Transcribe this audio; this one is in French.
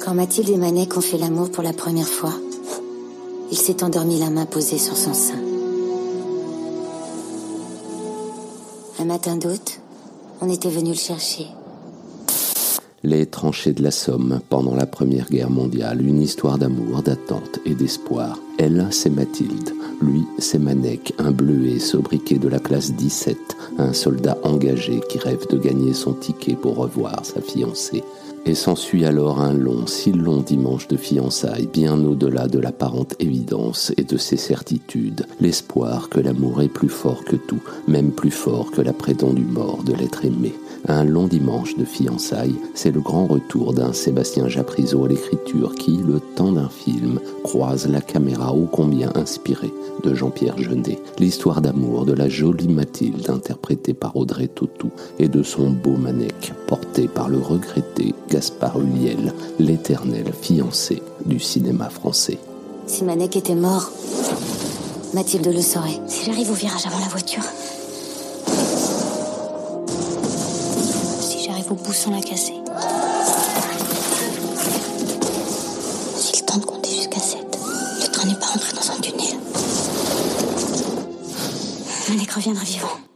Quand Mathilde et Manek ont fait l'amour pour la première fois, il s'est endormi la main posée sur son sein. Un matin d'août, on était venu le chercher. Les tranchées de la Somme pendant la Première Guerre mondiale, une histoire d'amour, d'attente et d'espoir. Elle, c'est Mathilde. Lui, c'est Manek, un bleuet sobriquet de la classe 17, un soldat engagé qui rêve de gagner son ticket pour revoir sa fiancée. Et s'ensuit alors un long, si long dimanche de fiançailles, bien au-delà de l'apparente évidence et de ses certitudes, l'espoir que l'amour est plus fort que tout, même plus fort que la prétendue mort de l'être aimé. Un long dimanche de fiançailles, c'est le grand retour d'un Sébastien Japrisot à l'écriture qui, le temps d'un film, croise la caméra ô combien inspirée de Jean-Pierre Jeunet, l'histoire d'amour de la jolie Mathilde interprétée par Audrey Tautou et de son beau Manek porté par le regretté Gaspard Huliel, l'éternel fiancé du cinéma français. Si Manek était mort, Mathilde le saurait. Si j'arrive au virage avant la voiture, au bout sans la casser. S'il tente de compter jusqu'à 7, le train n'est pas rentré dans un tunnel. Malek reviendra vivant.